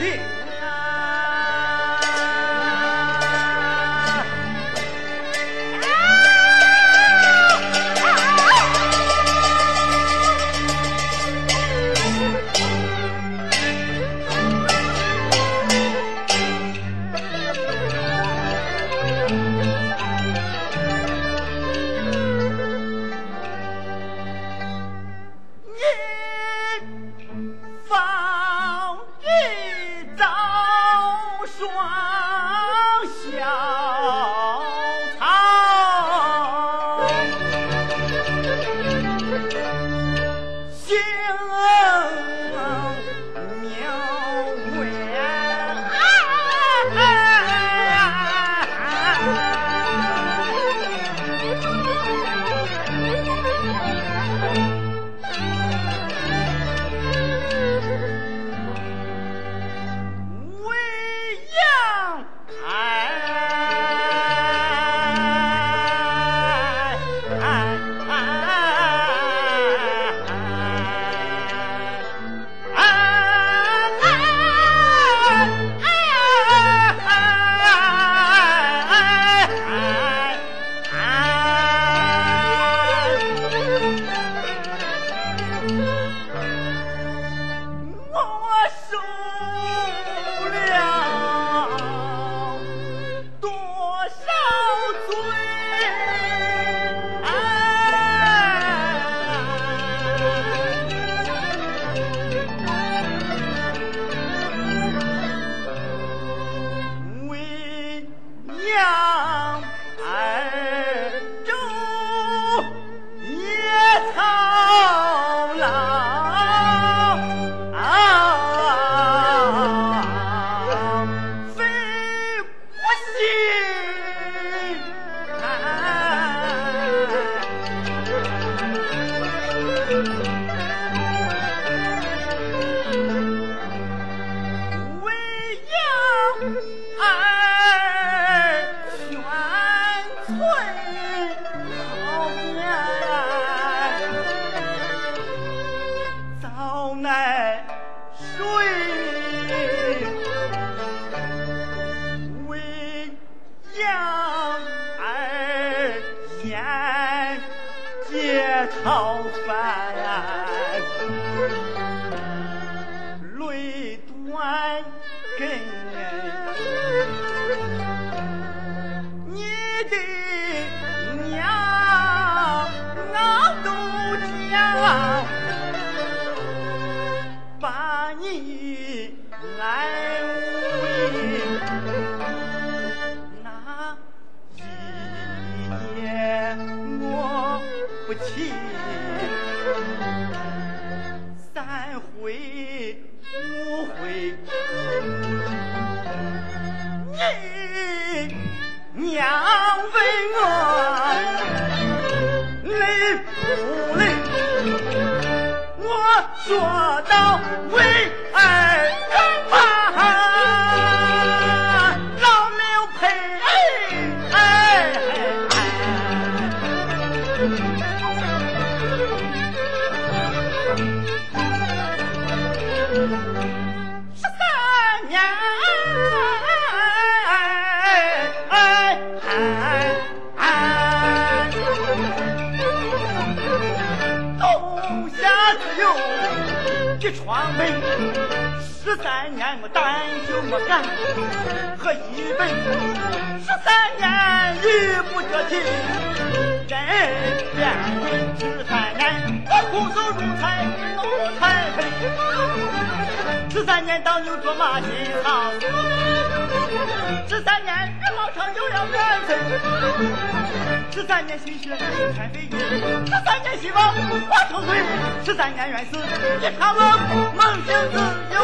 一 Thank you. 讨饭泪断根你的娘俺都嫁把你三回五回，你娘问我累不累？我说到为儿怕，劳命赔儿，哎哎哎。窗门十三年，我单就没干，喝一杯十三年离不得亲，真变十三年当牛做马辛好，十三年日老长又要日升，十三年心血全费尽，十三年希望化成灰，十三年愿死一场梦，梦醒自由。